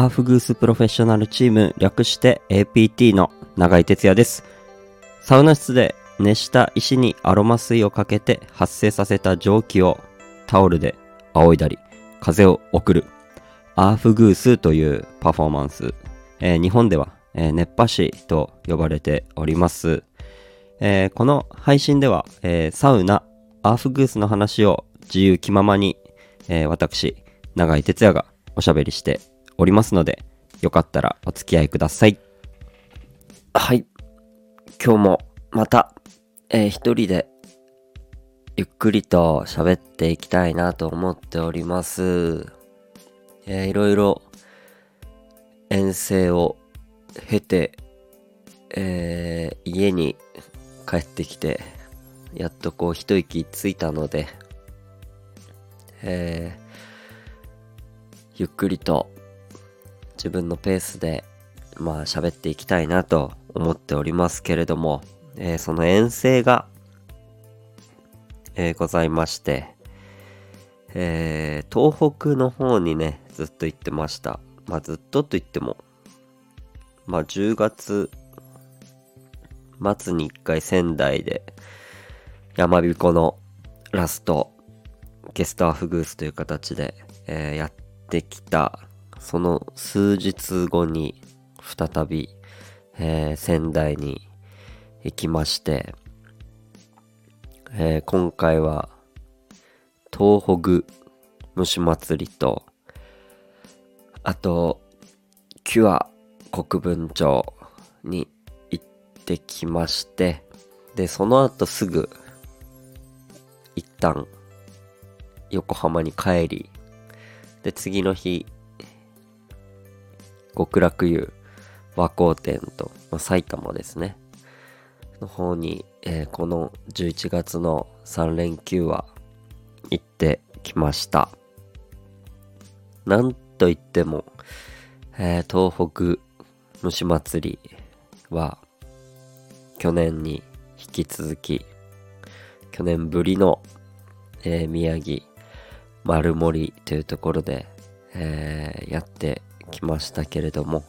アーフグースプロフェッショナルチーム略して APT の永井哲也です。サウナ室で熱した石にアロマ水をかけて発生させた蒸気をタオルで仰いだり風を送るアーフグースというパフォーマンス、えー日本では、えー熱波師と呼ばれております。えーこの配信では、えサウナ、アーフグースの話を自由気ままに、え私、永井哲也がおしゃべりしておりますので、よかったらお付き合いください。はい。今日もまた、えー一人でゆっくりと喋っていきたいなと思っております。えーいろいろ遠征を経て、えー家に帰ってきて、やっとこう一息ついたので、えーゆっくりと自分のペースでまあ喋っていきたいなと思っておりますけれども、えーその遠征が、えーございまして、えー東北の方にねずっと行ってました。まあずっとと言ってもまあ10月末に1回仙台で山彦のラストゲストアフグースという形で、えーやってきたその数日後に再び、えー仙台に行きまして、えー今回は東北虫祭りとあとキュア国分町に行ってきましてでその後すぐ一旦横浜に帰りで次の日極楽湯和光店と、まあ、埼玉ですね。の方に、えーこの11月の3連休は行ってきました。なんといっても、えー東北虫祭りは去年に引き続き去年ぶりの、えー宮城丸森というところで、えーやってきましたけれども、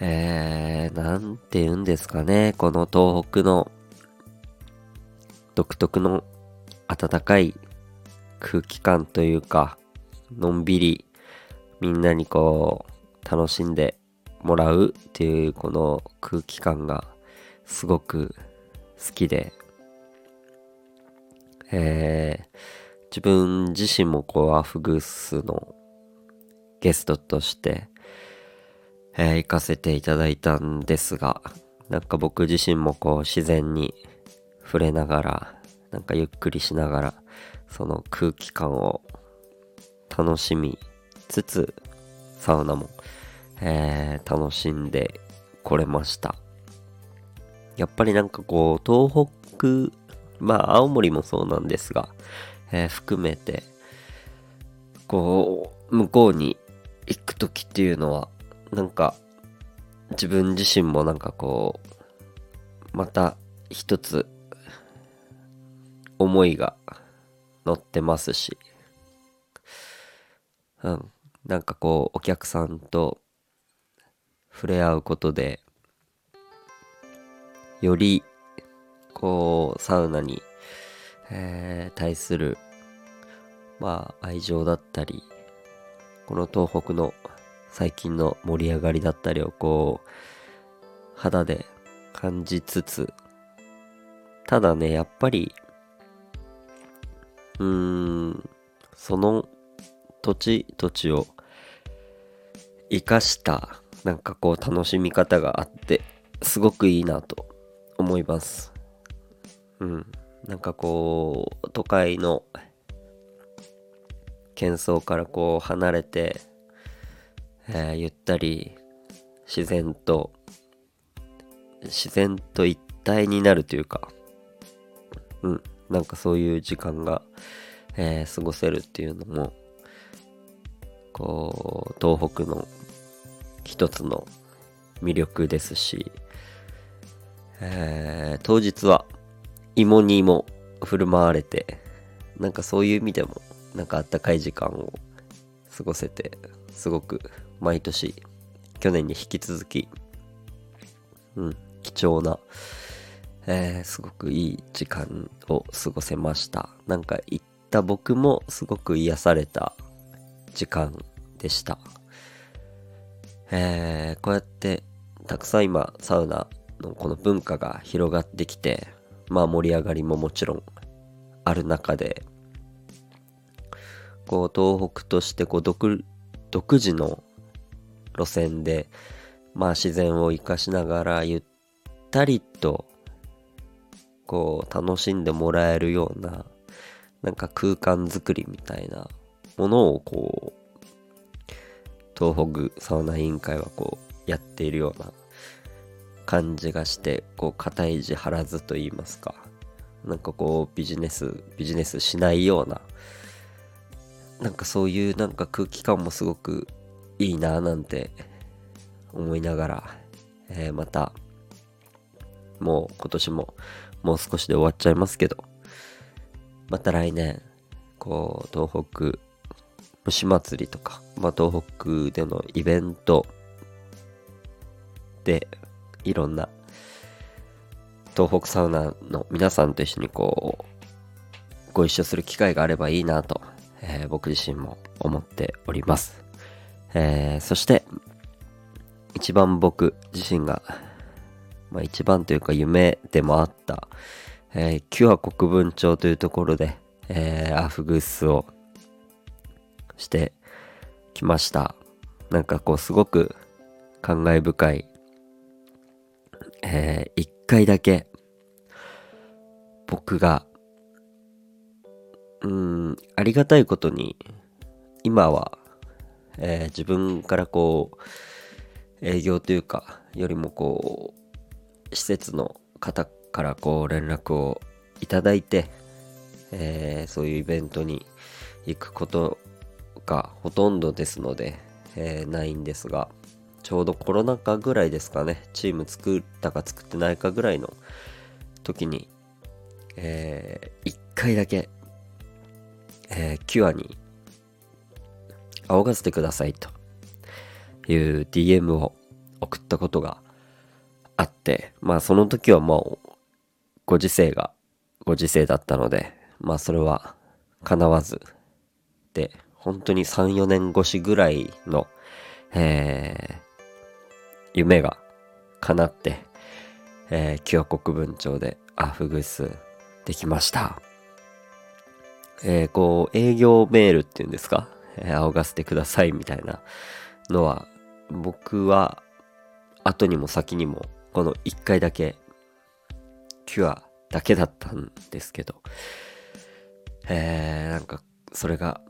えー、なんて言うんですかね、この東北の独特の暖かい空気感というか、のんびりみんなにこう楽しんでもらうっていうこの空気感がすごく好きで、えー自分自身もこうアフグースのゲストとして、えー行かせていただいたんですがなんか僕自身もこう自然に触れながらなんかゆっくりしながらその空気感を楽しみつつサウナも、えー楽しんでこれました。やっぱりなんかこう東北まあ青森もそうなんですが、えー含めてこう向こうにく時っていうのはなんか自分自身もなんかこうまた一つ思いが乗ってますしうんなんかこうお客さんと触れ合うことでよりこうサウナに、えー対するまあ愛情だったりこの東北の最近の盛り上がりだったりをこう肌で感じつつただねやっぱりうーんその土地土地を生かしたなんかこう楽しみ方があってすごくいいなと思います。うん。なんかこう都会の喧騒からこう離れて、えーゆったり自然と自然と一体になるというかうんなんかそういう時間が、えー過ごせるっていうのもこう東北の一つの魅力ですし、えー当日は芋にも振る舞われてなんかそういう意味でもなんかあったかい時間を過ごせてすごく毎年、去年に引き続き、うん、貴重な、えー、すごくいい時間を過ごせました。なんか行った僕もすごく癒された時間でした。えー、こうやってたくさん今サウナのこの文化が広がってきて、まあ盛り上がりももちろんある中で、こう東北としてこう独独自の路線で、まあ自然を生かしながらゆったりとこう楽しんでもらえるようななんか空間づくりみたいなものをこう東北サウナ委員会はこうやっているような感じがしてこう肩意地張らずと言いますか。なんかこうビジネスビジネスしないようななんかそういうなんか空気感もすごくいいなぁなんて思いながら、えー、またもう今年ももう少しで終わっちゃいますけど、また来年、こう、東北、虫祭りとか、まあ、東北でのイベントで、いろんな、東北サウナの皆さんと一緒にこう、ご一緒する機会があればいいなと、えー、僕自身も思っております。えー、そして、一番僕自身がまあ、一番というか夢でもあった、えー、キュア国分町というところで、えー、アフグースをしてきました。なんかこうすごく感慨深い、えー、一回だけ僕が、うん、ありがたいことに今は、えー、自分からこう営業というかよりもこう施設の方からこう連絡をいただいて、えー、そういうイベントに行くことがほとんどですので、えー、ないんですが、ちょうどコロナ禍ぐらいですかね、チーム作ったか作ってないかぐらいの時に、えー、1回だけ、えー、キュアに仰がせてくださいという DM を送ったことがあって、まあその時はもう、ご時世が、ご時世だったので、まあそれは叶わず、で、本当に3、4年越しぐらいの、えー、夢が叶って、えー、清国分町でアフグスできました。えー、こう、営業メールっていうんですか、仰がせてくださいみたいなのは、僕は後にも先にもこの1回だけ、キュアだけだったんですけど、えー、なんか、それが、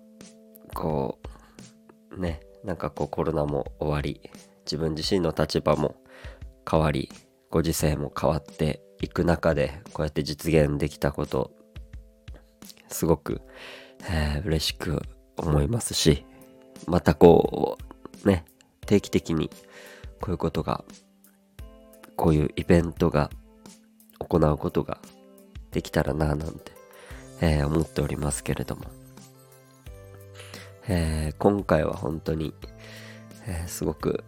こう、ね、なんかこうコロナも終わり、自分自身の立場も変わり、ご時世も変わっていく中で、こうやって実現できたこと、すごく、えー、嬉しく思いますし、またこう、ね、定期的にこういうことがこういうイベントが行うことができたらなぁなんて、えー、思っておりますけれども、えー、今回は本当に、えー、すごく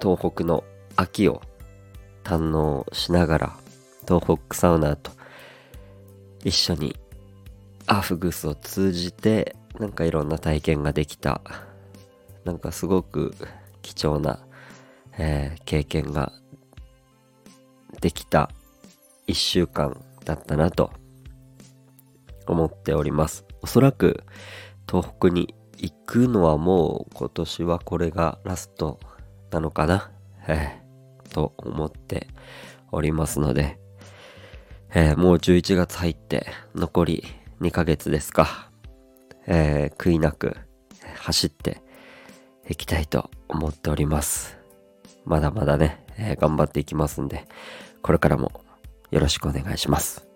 東北の秋を堪能しながら東北サウナーと一緒にアーフグスを通じてなんかいろんな体験ができたなんかすごく貴重な、えー、経験ができた一週間だったなと思っております。おそらく東北に行くのはもう今年はこれがラストなのかな、えー、と思っておりますので、えー、もう11月入って残り2ヶ月ですか、えー、悔いなく走っていきたいと思っております。まだまだね、えー、頑張っていきますんで、これからもよろしくお願いします。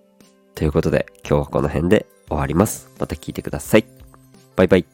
ということで今日はこの辺で終わります。また聞いてください。バイバイ。